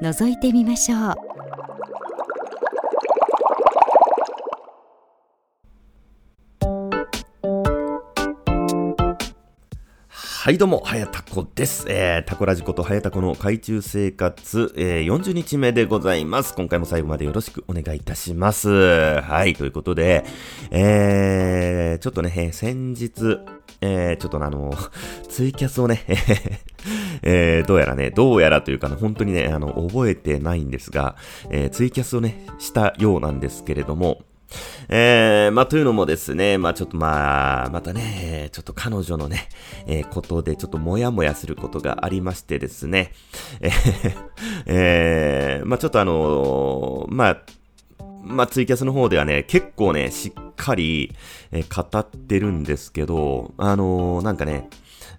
覗いてみましょうはいどうも、はやたこです。えー、タコラジコとはやたこの海中生活、えー、40日目でございます。今回も最後までよろしくお願いいたします。はい、ということで、えー、ちょっとね、先日、えー、ちょっとあの、ツイキャスをね、えー、どうやらね、どうやらというか、ね、本当にね、あの、覚えてないんですが、えー、ツイキャスをね、したようなんですけれども、えー、まあ、というのもですね、まあ、ちょっとまあ、またね、ちょっと彼女のね、えー、ことでちょっともやもやすることがありましてですね、えー、えー、まあ、ちょっとあのー、まあ、まあ、ツイキャスの方ではね、結構ね、しっかり、えー、語ってるんですけど、あの、なんかね、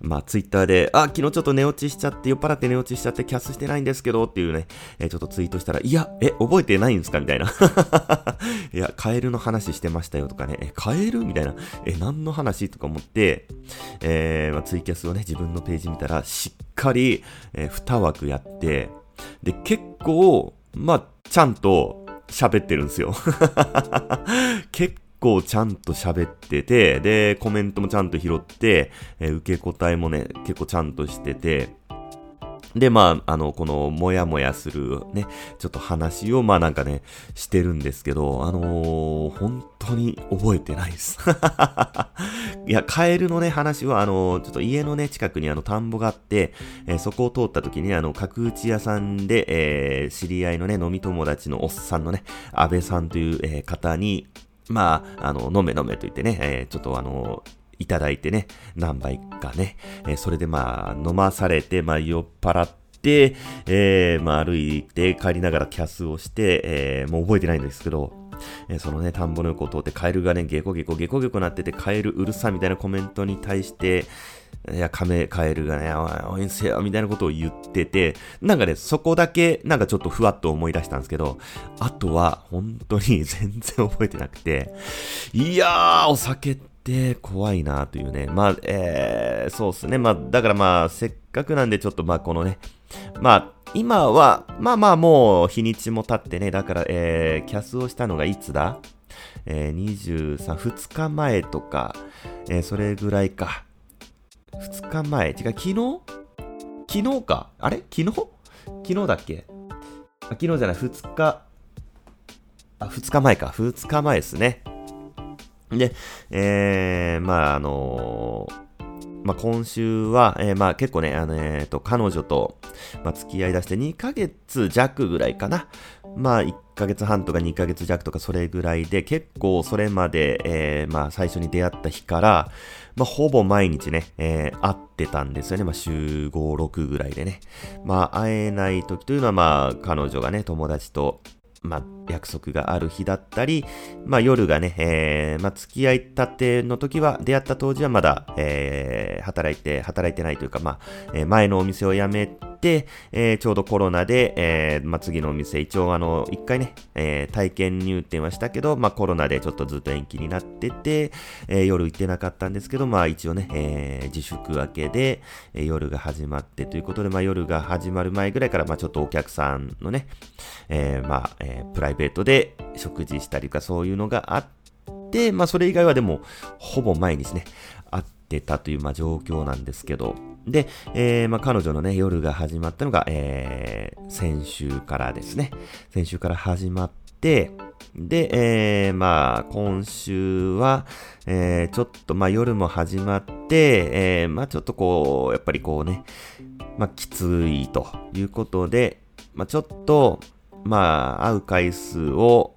まあ、ツイッターで、あ、昨日ちょっと寝落ちしちゃって、酔っ払って寝落ちしちゃってキャスしてないんですけどっていうね、えー、ちょっとツイートしたら、いや、え、覚えてないんですかみたいな。いや、カエルの話してましたよとかね、え、カエルみたいな、え、何の話とか思って、えー、まあ、ツイキャスをね、自分のページ見たら、しっかり、えー、2枠やって、で、結構、まあ、ちゃんと喋ってるんですよ。結構ちゃんと喋ってて、で、コメントもちゃんと拾って、えー、受け答えもね、結構ちゃんとしてて、で、まあ、あの、この、もやもやするね、ちょっと話を、まあなんかね、してるんですけど、あのー、本当に覚えてないです。いや、カエルのね、話は、あのー、ちょっと家のね、近くにあの、田んぼがあって、えー、そこを通った時に、あの、角打ち屋さんで、えー、知り合いのね、飲み友達のおっさんのね、安倍さんという、えー、方に、まあ、あの、飲め飲めと言ってね、えー、ちょっとあの、いただいてね、何杯かね、えー、それでまあ、飲まされて、まあ、酔っ払って、えー、まあ、歩いて帰りながらキャスをして、えー、もう覚えてないんですけど、えー、そのね、田んぼの横を通ってカエルがね、ゲコゲコゲコゲコなってて、カエルうるさみたいなコメントに対して、いや、カメ、カエルがね、おい、おいせよ、みたいなことを言ってて、なんかね、そこだけ、なんかちょっとふわっと思い出したんですけど、あとは、本当に 全然覚えてなくて、いやー、お酒って怖いなーというね。まあ、えー、そうっすね。まあ、だからまあ、せっかくなんでちょっとまあ、このね、まあ、今は、まあまあもう日にちも経ってね、だから、えー、キャスをしたのがいつだ？えー、23、2日前とか、えー、それぐらいか。2日前？違う、昨日？昨日か。あれ？昨日？昨日だっけ？あ昨日じゃない、2日。あ、2日前か。2日前ですね。で、えー、まあ、あのーまあ、今週は、えー、まあ、結構ね、あの、えー、と、彼女と、まあ、付き合い出して2ヶ月弱ぐらいかな。まあ、1ヶ月半とか2ヶ月弱とかそれぐらいで、結構それまで、えー、まあ、最初に出会った日から、まあ、ほぼ毎日ね、えー、会ってたんですよね。まあ、週5、6ぐらいでね。まあ、会えない時というのは、まあ、彼女がね、友達と、まあ、約束がある日だったり、まあ、夜がね、えー、まあ、付き合いたての時は、出会った当時はまだ、えー、働いて、働いてないというか、まあ、えー、前のお店を辞めて、えー、ちょうどコロナで、えー、まあ、次のお店、一応あの、一回ね、えー、体験入店はしたけど、まあ、コロナでちょっとずっと延期になってて、え、夜行ってなかったんですけど、まあ、一応ね、え、自粛明けで、え、夜が始まってということで、まあ、夜が始まる前ぐらいから、まあ、ちょっとお客さんのね、え、まあ、え、プライベートで食事したりとかそういうのがあって、まあ、それ以外はでも、ほぼ毎日ね、会ってたという、まあ、状況なんですけど、で、えー、まあ、彼女のね、夜が始まったのが、えー、先週からですね。先週から始まって、で、えー、まあ、今週は、えー、ちょっと、まあ、夜も始まって、えー、まあ、ちょっとこう、やっぱりこうね、まあ、きついということで、まあ、ちょっと、まあ、会う回数を、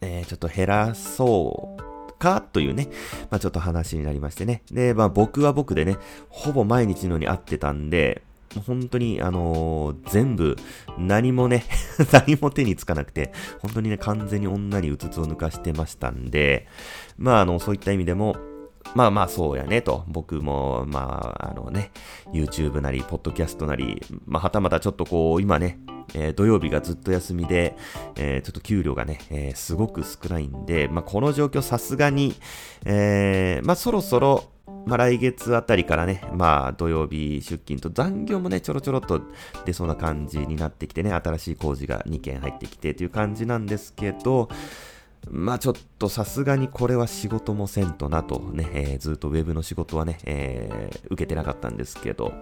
えー、ちょっと減らそうかというね、まあちょっと話になりましてね。で、まあ僕は僕でね、ほぼ毎日のように会ってたんで、本当に、あのー、全部、何もね、何も手につかなくて、本当にね、完全に女にうつつを抜かしてましたんで、まあ、あの、そういった意味でも、まあまあそうやねと。僕も、まあ、あのね、YouTube なり、ポッドキャストなり、まあはたまたちょっとこう、今ね、えー、土曜日がずっと休みで、えー、ちょっと給料がね、えー、すごく少ないんで、まあこの状況さすがに、え、まあそろそろ、まあ来月あたりからね、まあ土曜日出勤と残業もね、ちょろちょろっと出そうな感じになってきてね、新しい工事が2件入ってきてという感じなんですけど、まあちょっとさすがにこれは仕事もせんとなとね、えー、ずっとウェブの仕事はね、えー、受けてなかったんですけど、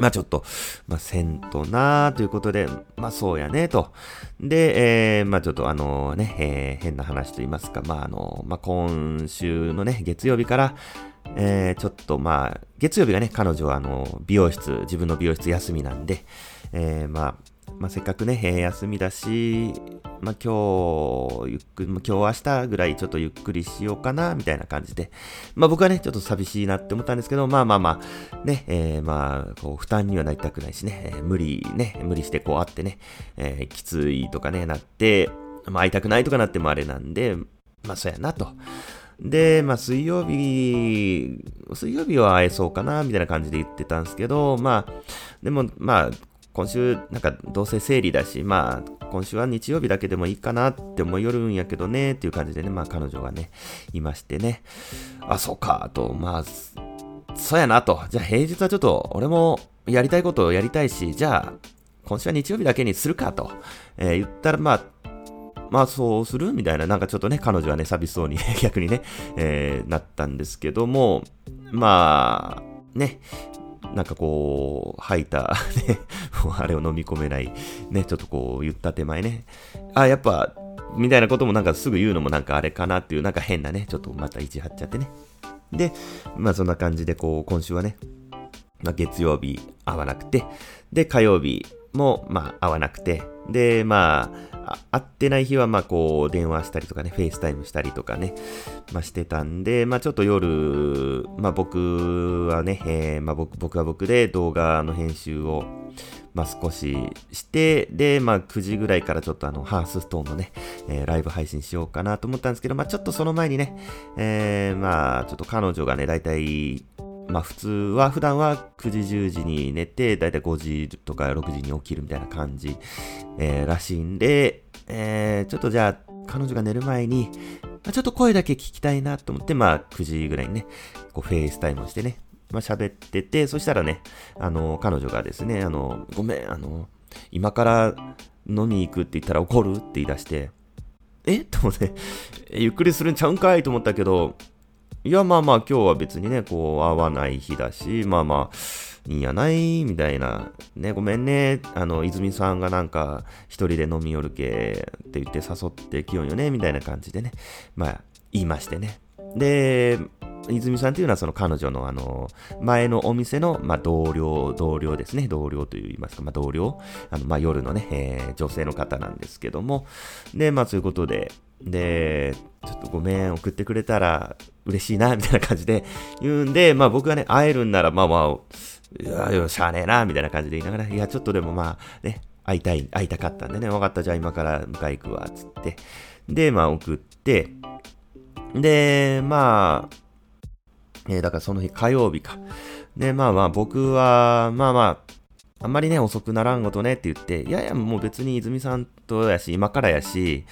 まあちょっと、まあせんとなということで、まあそうやねと。で、えー、まあちょっとあのね、えー、変な話と言いますか、まああの、まあ今週のね、月曜日から、えー、ちょっとまあ、月曜日がね、彼女はあの、美容室、自分の美容室休みなんで、えー、まあ、まあ、せっかくね、えー、休みだし、まあ、今日、ゆっくり、今日明日ぐらいちょっとゆっくりしようかな、みたいな感じで。まあ、僕はね、ちょっと寂しいなって思ったんですけど、まあまあまあ、ね、えー、まあ、こう、負担にはなりたくないしね、えー、無理ね、無理してこう会ってね、えー、きついとかね、なって、まあ、会いたくないとかなってもあれなんで、まあ、そうやなと。で、まあ、水曜日、水曜日は会えそうかな、みたいな感じで言ってたんですけど、まあ、でも、まあ、今週、なんかどうせ生理だし、まあ、今週は日曜日だけでもいいかなって思いよるんやけどね、っていう感じでね、まあ彼女がね、いましてね、あ、そうか、と、まあ、そうやなと。じゃあ平日はちょっと、俺もやりたいことをやりたいし、じゃあ、今週は日曜日だけにするかと、えー、言ったら、まあ、まあそうするみたいな、なんかちょっとね、彼女はね、寂しそうに 逆にね、えー、なったんですけども、まあ、ね、なんかこう、吐いた、ね、あれを飲み込めない、ね、ちょっとこう言った手前ね、あ、やっぱ、みたいなこともなんかすぐ言うのもなんかあれかなっていう、なんか変なね、ちょっとまた意地張っちゃってね。で、まあそんな感じでこう、今週はね、まあ月曜日会わなくて、で、火曜日もまあ会わなくて、で、まあ、会ってない日は、まあ、こう、電話したりとかね、 FaceTime したりとかね、まあ、してたんで、まあ、ちょっと夜、まあ、僕はね、えー、まあ、僕、僕は僕で動画の編集を、まあ、少しして、で、まあ、9時ぐらいからちょっとあの、 Hearthstone のね、えー、ライブ配信しようかなと思ったんですけど、まあ、ちょっとその前にね、えー、まあ、ちょっと彼女がね、だいたいまあ普通は、普段は9時10時に寝て、だいたい5時とか6時に起きるみたいな感じ、えー、らしいんで、えー、ちょっとじゃあ、彼女が寝る前に、まあ、ちょっと声だけ聞きたいなと思って、まあ9時ぐらいにね、こう FaceTime をしてね、まあ喋ってて、そしたらね、あの、彼女がですね、あの、ごめん、あの、今から飲みに行くって言ったら怒るって言い出して、え？と思って、ゆっくりするんちゃうんかいと思ったけど、いや、まあまあ今日は別にね、こう、会わない日だし、まあまあ、いいんやないみたいな。ね、ごめんね。あの、泉さんがなんか、一人で飲み寄るけって言って誘ってきよんよねみたいな感じでね。まあ、言いましてね。で、泉さんっていうのはその彼女のあの、前のお店の、まあ、同僚、同僚ですね。同僚と言いますか、まあ、同僚。あの、まあ、夜のね、えー、女性の方なんですけども。で、まあ、そういうことで、で、ちょっとごめん、送ってくれたら嬉しいな、みたいな感じで 言うんで、まあ僕がね、会えるんなら、まあまあ、いや、よ、しゃあねえな、みたいな感じで言いながら、いや、ちょっとでもまあ、ね、会いたい、会いたかったんでね、分かった、じゃあ今から迎え行くわ、つって。で、まあ送って、で、まあ、えー、だからその日火曜日か。で、まあまあ僕は、まあまあ、あんまりね、遅くならんごとねって言って、いやいや、もう別に泉さんとやし、今からやし、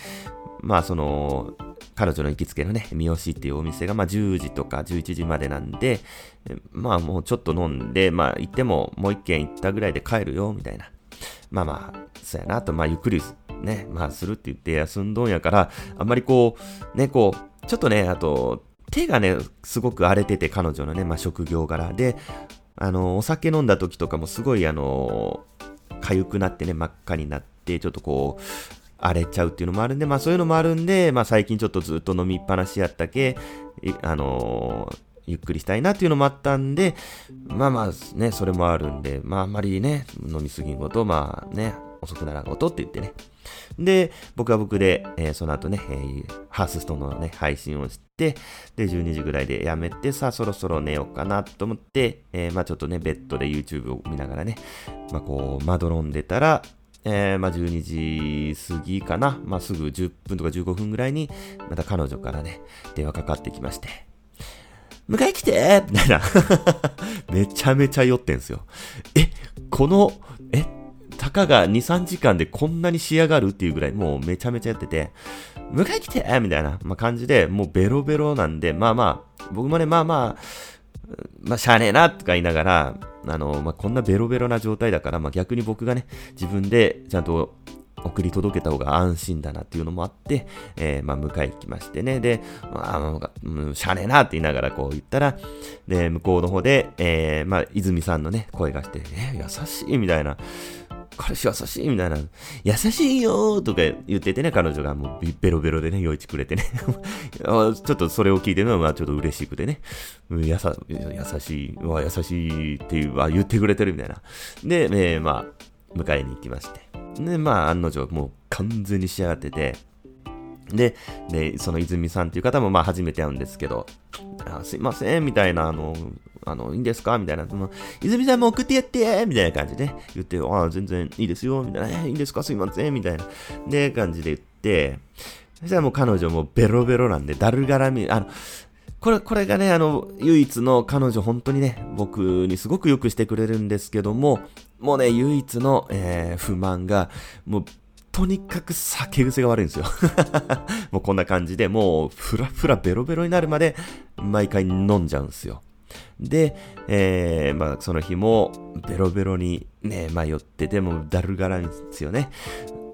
まあその、彼女の行きつけのね、三好っていうお店が、まあ10時とか11時までなんで、まあもうちょっと飲んで、まあ行ってももう一軒行ったぐらいで帰るよ、みたいな。まあまあ、そうやなと、まあゆっくりね、まあするって言って休んどんやから、あんまりこう、ね、こう、ちょっとね、あと、手がね、すごく荒れてて、彼女のね、まあ職業柄で、あの、お酒飲んだ時とかもすごい、あの、痒くなってね、真っ赤になって、ちょっとこう、荒れちゃうっていうのもあるんで、まあそういうのもあるんで、まあ最近ちょっとずっと飲みっぱなしやったけ、あのー、ゆっくりしたいなっていうのもあったんで、まあまあね、それもあるんで、まああんまりね、飲みすぎんこと、まあね、遅くならんことって言ってね。で、僕は僕で、えー、その後ね、えー、ハースストーンのね、配信をして、で、12時ぐらいでやめて、さあそろそろ寝ようかなと思って、えー、まあちょっとね、ベッドで YouTube を見ながらね、まあこう、まどろんでたら、えー、まあ12時過ぎかな、まあすぐ10分とか15分ぐらいに、また彼女からね、電話かかってきまして、迎え来て！みたいな。めちゃめちゃ酔ってんすよ。え、この、え、たかが2、3時間でこんなに仕上がるっていうぐらい、もうめちゃめちゃやってて、迎え来て！みたいな、まあ、感じで、もうベロベロなんで、まあまあ、僕もね、まあまあ、まあ、しゃあねえな、とか言いながら、あの、まあ、こんなベロベロな状態だから、まあ、逆に僕がね、自分でちゃんと送り届けた方が安心だなっていうのもあって、えー、まあ、迎え行きましてね。で、まあ、うん、しゃあねえなって言いながらこう言ったら、で、向こうの方で、えー、まあ、泉さんのね、声がして、えー、優しいみたいな。彼氏優しいみたいな。優しいよとか言っててね、彼女がもうベロベロでね、酔いちくれてね。ちょっとそれを聞いてるのは、まあちょっと嬉しくてね。やさ、優しい、わ、優しいっていう、わ、言ってくれてるみたいな。で、えー、まあ、迎えに行きまして。で、まあ案の定、もう完全に仕上がってて。で、で、その泉さんっていう方もまあ初めて会うんですけど、あすいません、みたいな、あの、あの、いいんですか？みたいな、その、泉さんも送ってやってみたいな感じで言って、ああ、全然いいですよみたいな、いいんですか？すいませんみたいな、で、感じで言って、そしたらもう彼女もベロベロなんで、だるがらみ、あの、これ、これがね、あの、唯一の彼女、本当にね、僕にすごくよくしてくれるんですけども、もうね、唯一の、えー、不満が、もう、とにかく酒癖が悪いんですよ。もうこんな感じで、もう、ふらふらベロベロになるまで、毎回飲んじゃうんですよ。で、えー、まあ、その日も、ベロベロにね、迷ってて、もだるがらんですよね。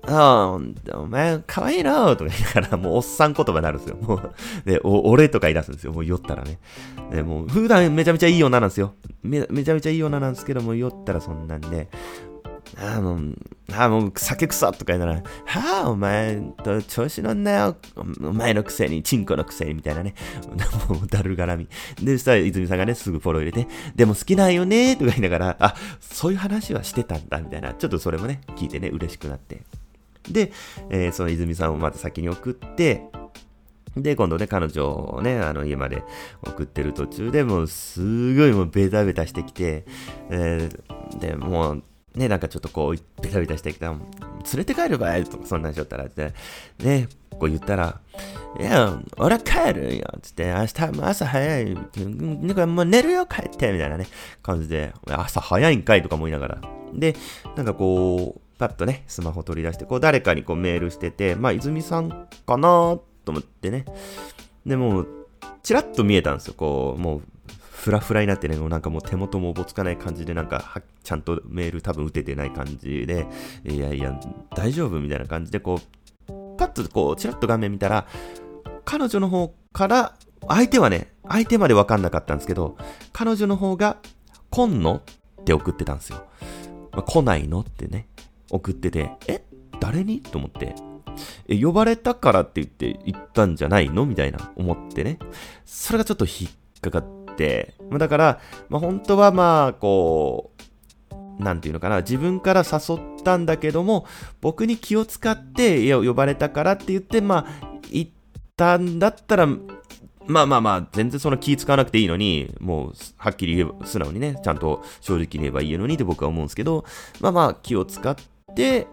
ああ、お前、可愛いなとか言いながら、もうおっさん言葉になるんですよ。もう、で、俺とか言い出すんですよ。もう酔ったらね。で、もう、普段めちゃめちゃいい女なんですよ。め、めちゃめちゃいい女なんですけども、酔ったらそんなんで、ああ、もう、あ、もう酒臭とか言いなら、はあ、お前と調子乗んなよ。お前のくせに、チンコのくせに、みたいなね。もう、だるがらみ。で、そしたら泉さんがね、すぐフォロー入れて、でも好きなんよねとか言いながら、あ、そういう話はしてたんだ、みたいな。ちょっとそれもね、聞いてね、嬉しくなって。で、えー、その泉さんをまず先に送って、で、今度ね、彼女をね、あの、家まで送ってる途中でもう、すごいもうベタベタしてきて、えー、で、もう、ね、なんかちょっとこう、ベタベタしてきた、連れて帰る場合とか、そんなんしよったら、で、ね、こう言ったら、いや、俺は帰るよ、つって、明日も朝早い、なんかもう寝るよ、帰って、みたいなね、感じで、朝早いんかいとか思いながら。で、なんかこう、パッとね、スマホ取り出して、こう誰かにこうメールしてて、まあ、泉さんかなと思ってね。でも、チラッと見えたんですよ、こう、もう、フラフラになってね、もうなんかもう手元もおぼつかない感じで、なんかちゃんとメール多分打ててない感じで、いやいや、大丈夫みたいな感じで、こう、パッとこう、チラッと画面見たら、彼女の方から、相手はね、相手までわかんなかったんですけど、彼女の方が、来んの？って送ってたんですよ。まあ、来ないの？ってね、送ってて、え誰に？と思って、え、呼ばれたからって言って行ったんじゃないの？みたいな思ってね。それがちょっと引っかかって、まあ、だから、まあ、本当はまあ、こう、なんていうのかな、自分から誘ったんだけども、僕に気を使って、いや、呼ばれたからって言って、まあ、行ったんだったら、まあまあまあ、全然その気使わなくていいのに、もう、はっきり言えば、素直にね、ちゃんと正直に言えばいいのにって僕は思うんですけど、まあまあ、気を使って、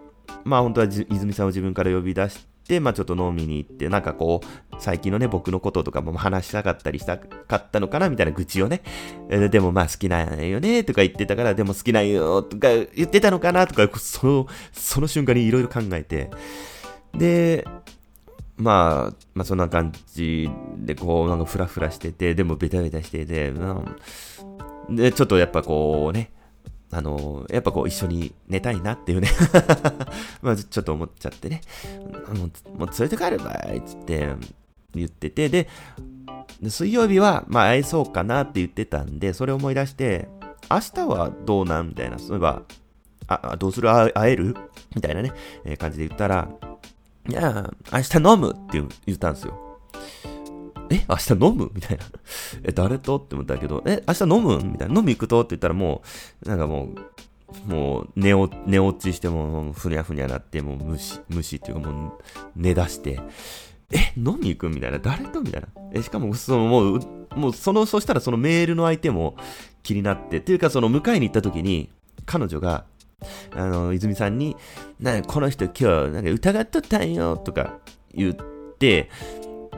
まあ本当は泉さんを自分から呼び出し、まあちょっと飲みに行って、なんかこう、最近のね、僕のこととかも話したかったりしたかったのかなみたいな愚痴をね、えでもまあ好きなんよねとか言ってたから、でも好きなんよとか言ってたのかなとか、その、その瞬間にいろいろ考えて、で、まあ、まあそんな感じで、こう、なんかフラフラしてて、でもベタベタしてて、うん、で、ちょっとやっぱこうね、あのやっぱこう一緒に寝たいなっていうね。まあちょっと思っちゃってね、もうもう連れて帰ればいっつって言ってて、で、水曜日はまあ会えそうかなって言ってたんで、それを思い出して、明日はどうなんみたいな、そういえば、あ、どうする？会える？みたいなね、えー、感じで言ったら、いや、明日飲むって言ったんですよ。え、明日飲む？みたいな。え、誰と？って思ったけど、え、明日飲む？みたいな。飲み行くと？って言ったらもう、なんかもう、もう寝落ちしてもふにゃふにゃなってもう無視無視っていうかもう寝出してえ飲み行く？みたいな。誰と？みたいな。えしかもそのもうもうそのそしたらそのメールの相手も気になってっていうかその迎えに行った時に彼女があの泉さんになこの人今日なんか疑っとったんよとか言って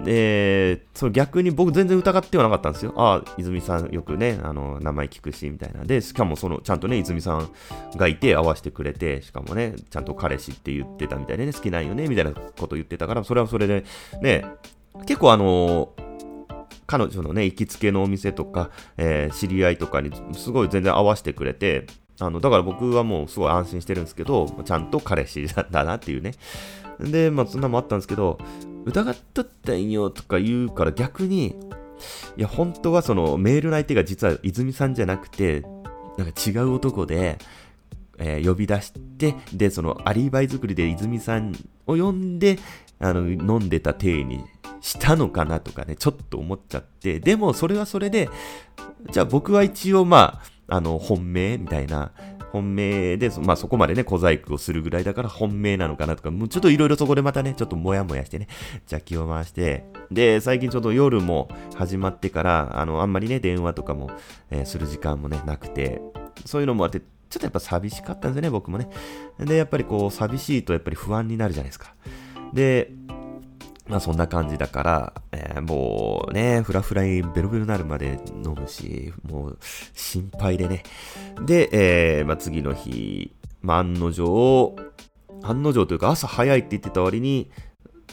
で、その逆に僕全然疑ってはなかったんですよ。ああ、泉さんよくね、あの、名前聞くし、みたいな。で、しかもその、ちゃんとね、泉さんがいて合わせてくれて、しかもね、ちゃんと彼氏って言ってたみたいでね、好きなんよね、みたいなこと言ってたから、それはそれで、ね、結構あの彼女のね、行きつけのお店とか、えー、知り合いとかにすごい全然合わせてくれて、あの、だから僕はもうすごい安心してるんですけど、ちゃんと彼氏だなっていうね。で、まあそんなもあったんですけど、疑っとったんよとか言うから逆に、いや、本当はそのメールの相手が実は泉さんじゃなくて、なんか違う男で、えー、呼び出して、で、そのアリバイ作りで泉さんを呼んで、あの、飲んでた体にしたのかなとかね、ちょっと思っちゃって、でもそれはそれで、じゃあ僕は一応まあ、あの、本命みたいな、本命で、まあそこまでね、小細工をするぐらいだから本命なのかなとか、もうちょっといろいろそこでまたね、ちょっともやもやしてね、邪気を回して、で、最近ちょっと夜も始まってから、あの、あんまりね、電話とかも、えー、する時間もね、なくて、そういうのもあって、ちょっとやっぱ寂しかったんですよね、僕もね。で、やっぱりこう、寂しいとやっぱり不安になるじゃないですか。で、まあそんな感じだから、えー、もうね、フラフラにベロベロになるまで飲むし、もう心配でね。で、えー、まあ次の日、まあ案の定、案の定というか朝早いって言ってた割に、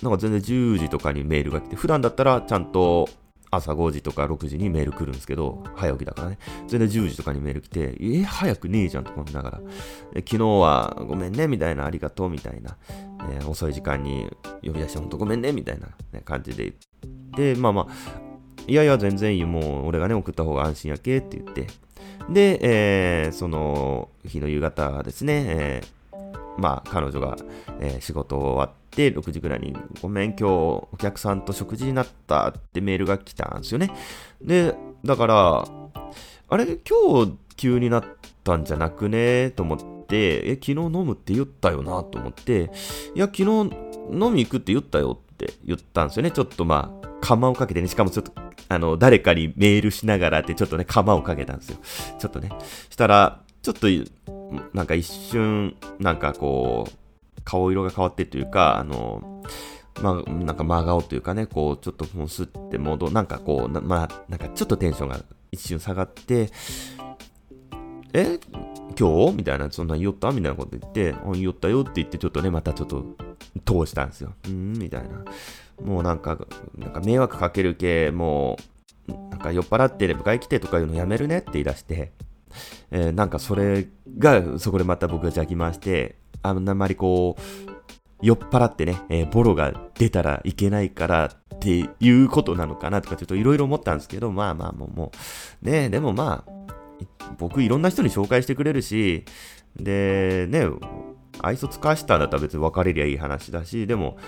なんか全然10時とかにメールが来て、普段だったらちゃんと朝5時とか6時にメール来るんですけど、早起きだからね。全然10時とかにメール来て、え、早くねえじゃんと思いながら。昨日はごめんね、みたいな、ありがとう、みたいな。えー、遅い時間に呼び出してほんとごめんね、みたいな、ね、感じで。で、まあまあ、いやいや、全然いい、もう俺がね、送った方が安心やけって言って。で、えー、その日の夕方ですね、えー、まあ、彼女が、えー、仕事終わって、6時ぐらいに、ごめん、今日お客さんと食事になったってメールが来たんですよね。で、だから、あれ、今日急になったんじゃなくね？と思って、え、昨日飲むって言ったよな？と思って、いや、昨日飲み行くって言ったよって言ったんですよね。ちょっとまあ、釜をかけてね、しかもちょっと、あの、誰かにメールしながらってちょっとね、釜をかけたんですよ。ちょっとね。したら、ちょっと、なんか一瞬、なんかこう、顔色が変わってというか、あの、まあ、なんか真顔というかね、こう、ちょっともうすって戻、なんかこう、まあ、なんかちょっとテンションが一瞬下がって、え今日？みたいな、そんな言った？みたいなこと言って、言ったよって言って、ちょっとね、またちょっと通したんですよ。うんみたいな。もうなんか、なんか迷惑かける系、もう、なんか酔っ払って迎え来てとかいうのやめるねって言い出して、えー、なんかそれが、そこでまた僕が邪気回して、あんまりこう、酔っ払ってね、えー、ボロが出たらいけないからっていうことなのかなとかちょっといろいろ思ったんですけど、まあまあもう、もう、ねでもまあ、僕いろんな人に紹介してくれるし、で、ね、愛想つかしたんだったら別に別れりゃいい話だし、でも、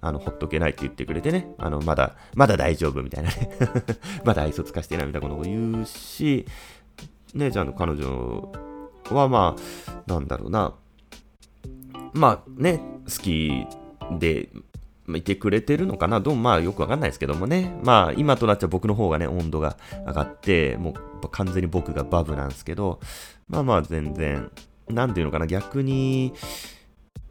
あの、ほっとけないって言ってくれてね、あの、まだ、まだ大丈夫みたいなね。まだ愛想つかしてないみたいなことを言うし、姉ちゃんの彼女はまあ、なんだろうな、まあね、好きで、いてくれてるのかな？どうもまあよくわかんないですけどもね。まあ今となっちゃ僕の方がね、温度が上がって、もう完全に僕がバブなんですけど、まあまあ全然、なんていうのかな、逆に、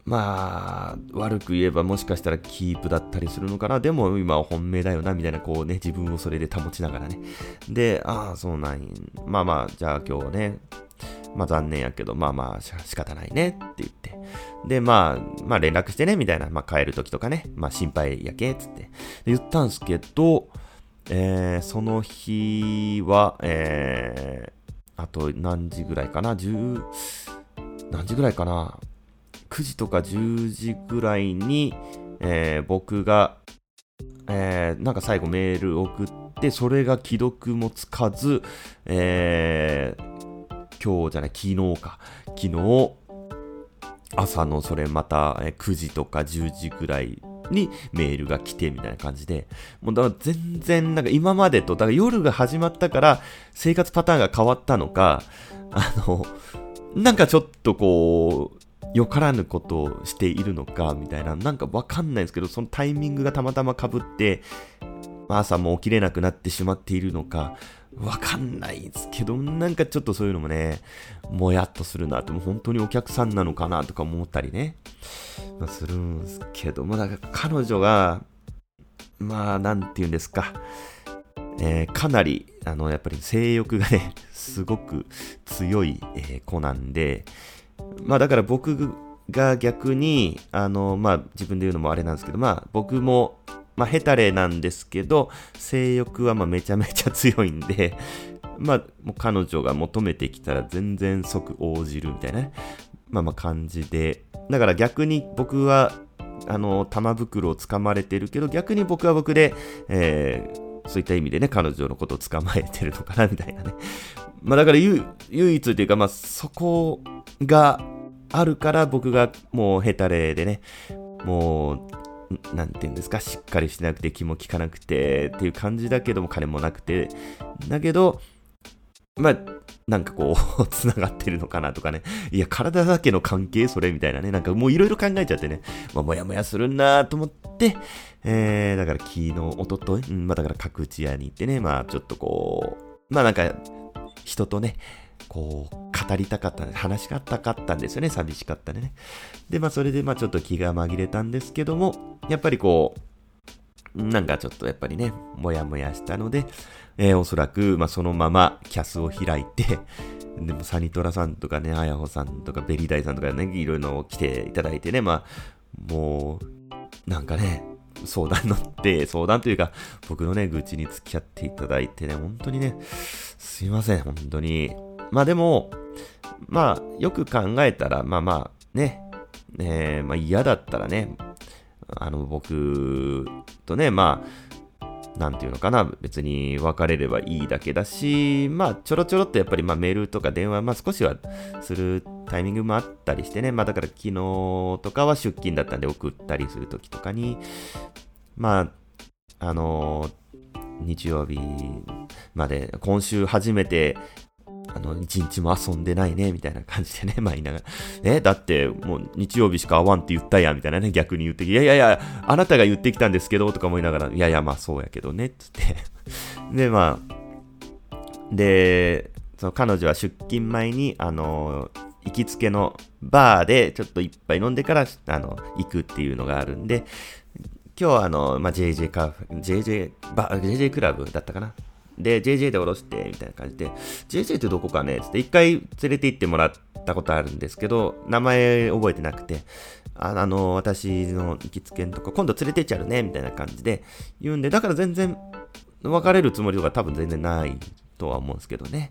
まあ、悪く言えばもしかしたらキープだったりするのかな？でも今は本命だよな、みたいな、こうね、自分をそれで保ちながらね。で、ああ、そうなんまあまあ、じゃあ今日ね、まあ残念やけど、まあまあ仕方ないねって言って。で、まあ、まあ連絡してね、みたいな。まあ帰るときとかね、まあ心配やけ、つって。言ったんすけど、えー、その日は、えー、あと何時ぐらいかな ?10、何時ぐらいかな ?9 時とか10時ぐらいに、えー、僕が、えー、なんか最後メール送って、それが既読もつかず、えー、今日じゃない、昨日か。昨日、朝のそれまた9時とか10時ぐらいにメールが来てみたいな感じで、もうだから全然なんか今までと、だから夜が始まったから生活パターンが変わったのか、あの、なんかちょっとこう、よからぬことをしているのか、みたいな、なんかわかんないんですけど、そのタイミングがたまたま被って、朝も起きれなくなってしまっているのか、わかんないですけど、なんかちょっとそういうのもね、もやっとするなって、もう本当にお客さんなのかなとか思ったりね、まあ、するんですけども、だから彼女が、まあ、なんて言うんですか、えー、かなり、あの、やっぱり性欲がね、すごく強い、えー、子なんで、まあだから僕が逆に、あの、まあ自分で言うのもあれなんですけど、まあ僕も、まあヘタレなんですけど、性欲はまめちゃめちゃ強いんで、まあもう彼女が求めてきたら全然即応じるみたいなね、まあまあ感じで、だから逆に僕は、あの、玉袋を掴まれてるけど、逆に僕は僕で、えー、そういった意味でね、彼女のことを捕まえてるのかな、みたいなね。まあだから唯一というか、まあそこがあるから僕がもうヘタレでね、もう、なんていうんですか、しっかりしてなくて気も利かなくてっていう感じだけども金もなくて、だけど、まあ、なんかこう、繋がってるのかなとかね。いや、体だけの関係？それ？みたいなね。なんかもういろいろ考えちゃってね。まあ、もやもやするなと思って、えー、だから昨日、おととい、うん、まあだから各地屋に行ってね、まあちょっとこう、まあなんか、人とね、こう、語りたかった、話したかったんですよね。寂しかったね。で、まあ、それで、まあ、ちょっと気が紛れたんですけども、やっぱりこう、なんかちょっとやっぱりね、もやもやしたので、えー、おそらく、まあ、そのままキャスを開いて、でもサニトラさんとかね、あやほさんとかベリーダイさんとかね、いろいろ来ていただいてね、まあ、もう、なんかね、相談乗って、相談というか、僕のね、愚痴に付き合っていただいてね、本当にね、すいません、本当に。まあでも、まあ、よく考えたら、まあまあ、ね、えー、まあ嫌だったらね、あの、僕とね、まあ、なんていうのかな、別に別れればいいだけだし、まあ、ちょろちょろっとやっぱり、まあ、メールとか電話、まあ、少しはするタイミングもあったりしてね、まあ、だから昨日とかは出勤だったんで送ったりするときとかに、まあ、あのー、日曜日まで、今週初めてあの、一日も遊んでないね、みたいな感じでね、まあ言いながら、え、だって、もう日曜日しか会わんって言ったやん、みたいなね、逆に言ってきて、いやいやいや、あなたが言ってきたんですけど、とか思いながら、いやいや、まあそうやけどね、つって。で、まあ、で、その彼女は出勤前に、あの、行きつけのバーでちょっと一杯飲んでから、あの、行くっていうのがあるんで、今日はあの、まあ、JJ カフェ、JJ バ、JJ クラブだったかな。で、JJ で降ろして、みたいな感じで、JJ ってどこかねつって、一回連れて行ってもらったことあるんですけど、名前覚えてなくて、ああの、私の行きつけんとこ、今度連れてっちゃうね、みたいな感じで言うんで、だから全然、別れるつもりとか多分全然ないとは思うんですけどね。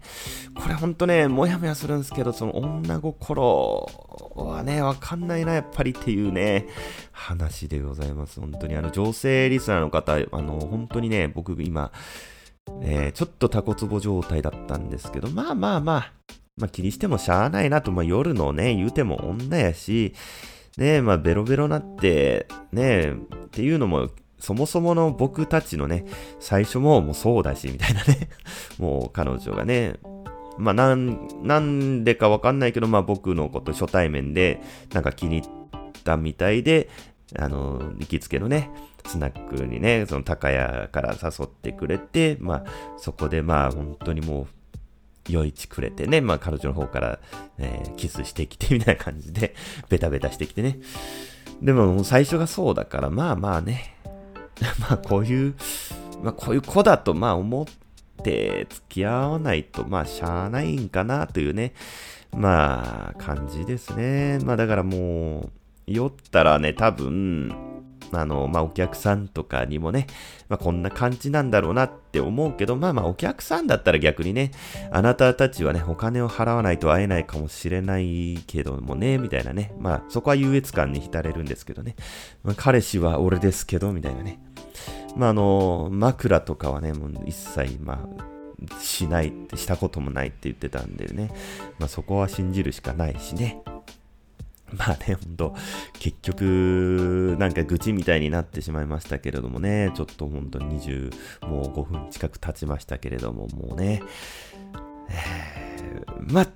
これほんとね、もやもやするんですけど、その女心はね、わかんないな、やっぱりっていうね、話でございます。本当にあの、女性リスナーの方、あの、本当にね、僕今、えー、ちょっとタコツボ状態だったんですけど、まあまあまあ、まあ気にしてもしゃあないなと、まあ夜のね、言うても女やし、ねまあベロベロなって、ねっていうのも、そもそもの僕たちのね、最初ももうそうだし、みたいなね、もう彼女がね、まあなん、なんでかわかんないけど、まあ僕のこと初対面で、なんか気に入ったみたいで、あの、行きつけのね、スナックにね、その高屋から誘ってくれて、まあ、そこでまあ、本当にもう、余市くれてね、まあ、彼女の方から、えー、キスしてきてみたいな感じで、ベタベタしてきてね。でも、最初がそうだから、まあまあね、まあ、こういう、まあ、こういう子だと、まあ、思って付き合わないと、まあ、しゃあないんかなというね、まあ、感じですね。まあ、だからもう、酔ったらね、多分、あの、まあ、お客さんとかにもね、まあ、こんな感じなんだろうなって思うけど、まあまあ、お客さんだったら逆にね、あなたたちはね、お金を払わないと会えないかもしれないけどもね、みたいなね。まあ、そこは優越感に浸れるんですけどね。まあ、彼氏は俺ですけど、みたいなね。まあ、あの、枕とかはね、もう一切、まあ、しないって、したこともないって言ってたんでね。まあ、そこは信じるしかないしね。まあね、ほんと、結局、なんか愚痴みたいになってしまいましたけれどもね、ちょっとほんと20、もう5分近く経ちましたけれども、もうね、え、まあ、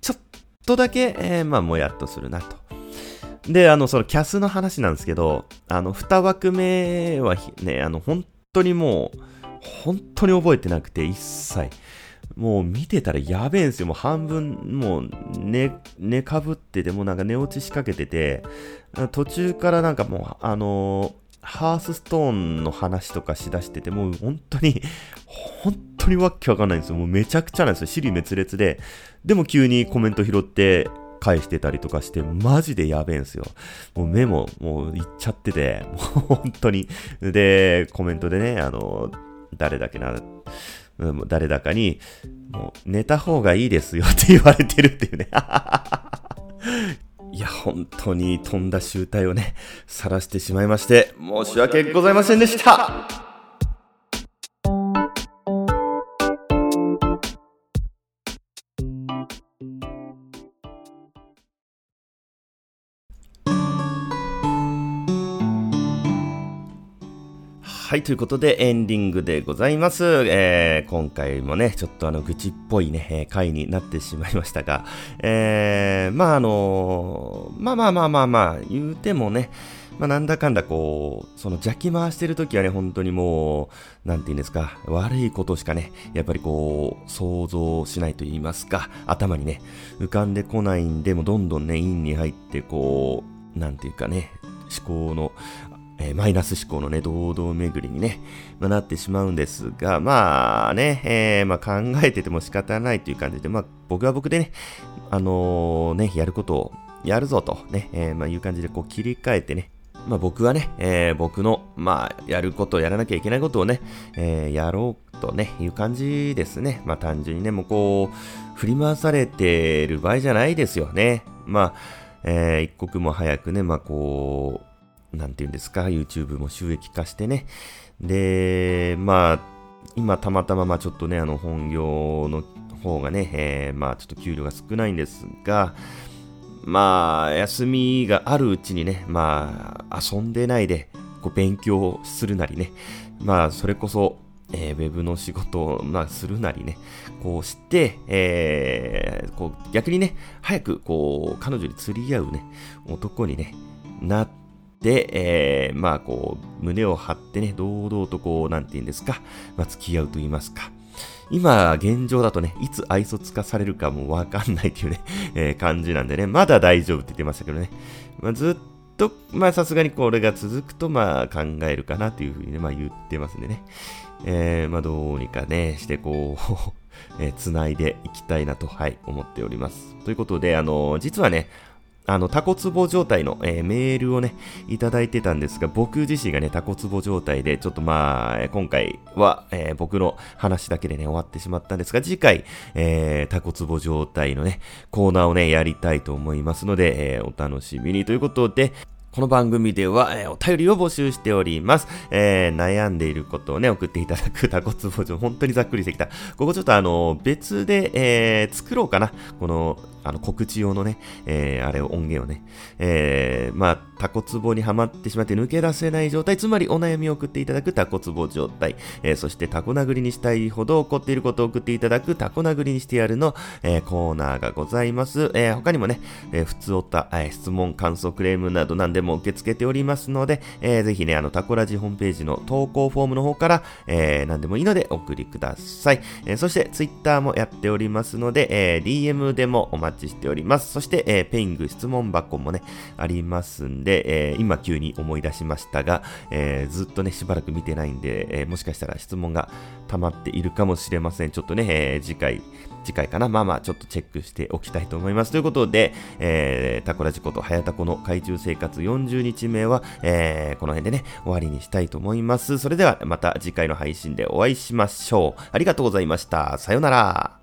ちょっとだけ、えー、まあ、もやっとするなと。で、あの、そのキャスの話なんですけど、あの、2枠目はね、あの、本当にもう、本当に覚えてなくて、一切。もう見てたらやべえんすよ。もう半分、もう寝、寝かぶってて、もうなんか寝落ちしかけてて、途中からなんかもう、あのー、ハースストーンの話とかしだしてて、もう本当に、本当にわけわかんないんですよ。もうめちゃくちゃなんですよ。尻滅裂で。でも急にコメント拾って返してたりとかして、マジでやべえんすよ。もう目も、もういっちゃってて、もう本当に。で、コメントでね、あの、誰だっけな、うん誰だかに、もう寝た方がいいですよって言われてるっていうね。いや、本当に飛んだ集体をね、晒してしまいまして、申し訳ございませんでした。はい、ということでエンディングでございます。えー、今回もね、ちょっとあの、愚痴っぽいね、回になってしまいましたが、えー、まああのー、まあまあまあまあまあ、言うてもね、まあなんだかんだこう、その邪気回してる時はね、本当にもう、なんて言うんですか、悪いことしかね、やっぱりこう、想像しないと言いますか、頭にね、浮かんでこないんで、もどんどんね、陰に入って、こう、なんていうかね、思考のえー、マイナス思考のね、堂々巡りにね、まあ、なってしまうんですが、まあね、えー、まあ、考えてても仕方ないという感じで、まあ僕は僕でね、あのー、ね、やることをやるぞとね、え、まあいう感じでこう切り替えてね、まあ僕はね、え、僕の、まあやることをやらなきゃいけないことをね、え、やろうとね、いう感じですね。まあ単純にね、もうこう、振り回されてる場合じゃないですよね。まあ、えー、一刻も早くね、まあこう、なんて言うんですか、YouTube も収益化してね。で、まあ、今たまたままあちょっとね、あの本業の方がね、えー、まあちょっと給料が少ないんですが、まあ、休みがあるうちにね、まあ、遊んでないで、こう勉強するなりね、まあ、それこそ、えー、ウェブの仕事を、まあ、するなりね、こうして、えー、こう逆にね、早くこう、彼女に釣り合うね、男にね、なっで、えー、まあこう、胸を張ってね、堂々とこう、なんて言うんですか、まあ付き合うと言いますか。今、現状だとね、いつ愛想つかされるかもわかんないっていうね、えー、感じなんでね、まだ大丈夫って言ってましたけどね。まあ、ずっと、まあさすがにこれが続くと、まあ考えるかなというふうにね、まあ言ってますんでね。えー、まあどうにかね、してこう えー、繋いでいきたいなと、はい、思っております。ということで、あのー、実はね、あの、タコツボ状態の、えー、メールをね、いただいてたんですが、僕自身がね、タコツボ状態で、ちょっとまあ、今回は、えー、僕の話だけでね、終わってしまったんですが、次回、えー、タコツボ状態のね、コーナーをね、やりたいと思いますので、えー、お楽しみにということで、この番組では、えー、お便りを募集しております。えー、悩んでいることをね、送っていただく タコツボ状、本当にざっくりしてきた。ここちょっとあの、別で、えー、作ろうかな。この、あの、告知用のね、えー、あれを音源をね、えー、まあ、タコツボにはまってしまって抜け出せない状態、つまりお悩みを送っていただくタコツボ状態、えー、そしてタコ殴りにしたいほど怒っていることを送っていただくタコ殴りにしてやるの、えー、コーナーがございます。えー、他にもね、えー、普通おった、えー、質問、感想、クレームなど何でも受け付けておりますので、えー、ぜひね、あの、タコラジホームページの投稿フォームの方から、えー、何でもいいのでお送りください。えー、そして、ツイッターもやっておりますので、えー、DM でもお待ちしております。そして、えー、ペイング質問箱もね、ありますんで、えー、今急に思い出しましたが、えー、ずっとね、しばらく見てないんで、えー、もしかしたら質問が溜まっているかもしれません。ちょっとね、えー、次回、次回かなまあまあ、ちょっとチェックしておきたいと思います。ということで、えー、タコラジコと早タコの海中生活40日目は、えー、この辺でね、終わりにしたいと思います。それでは、また次回の配信でお会いしましょう。ありがとうございました。さよなら。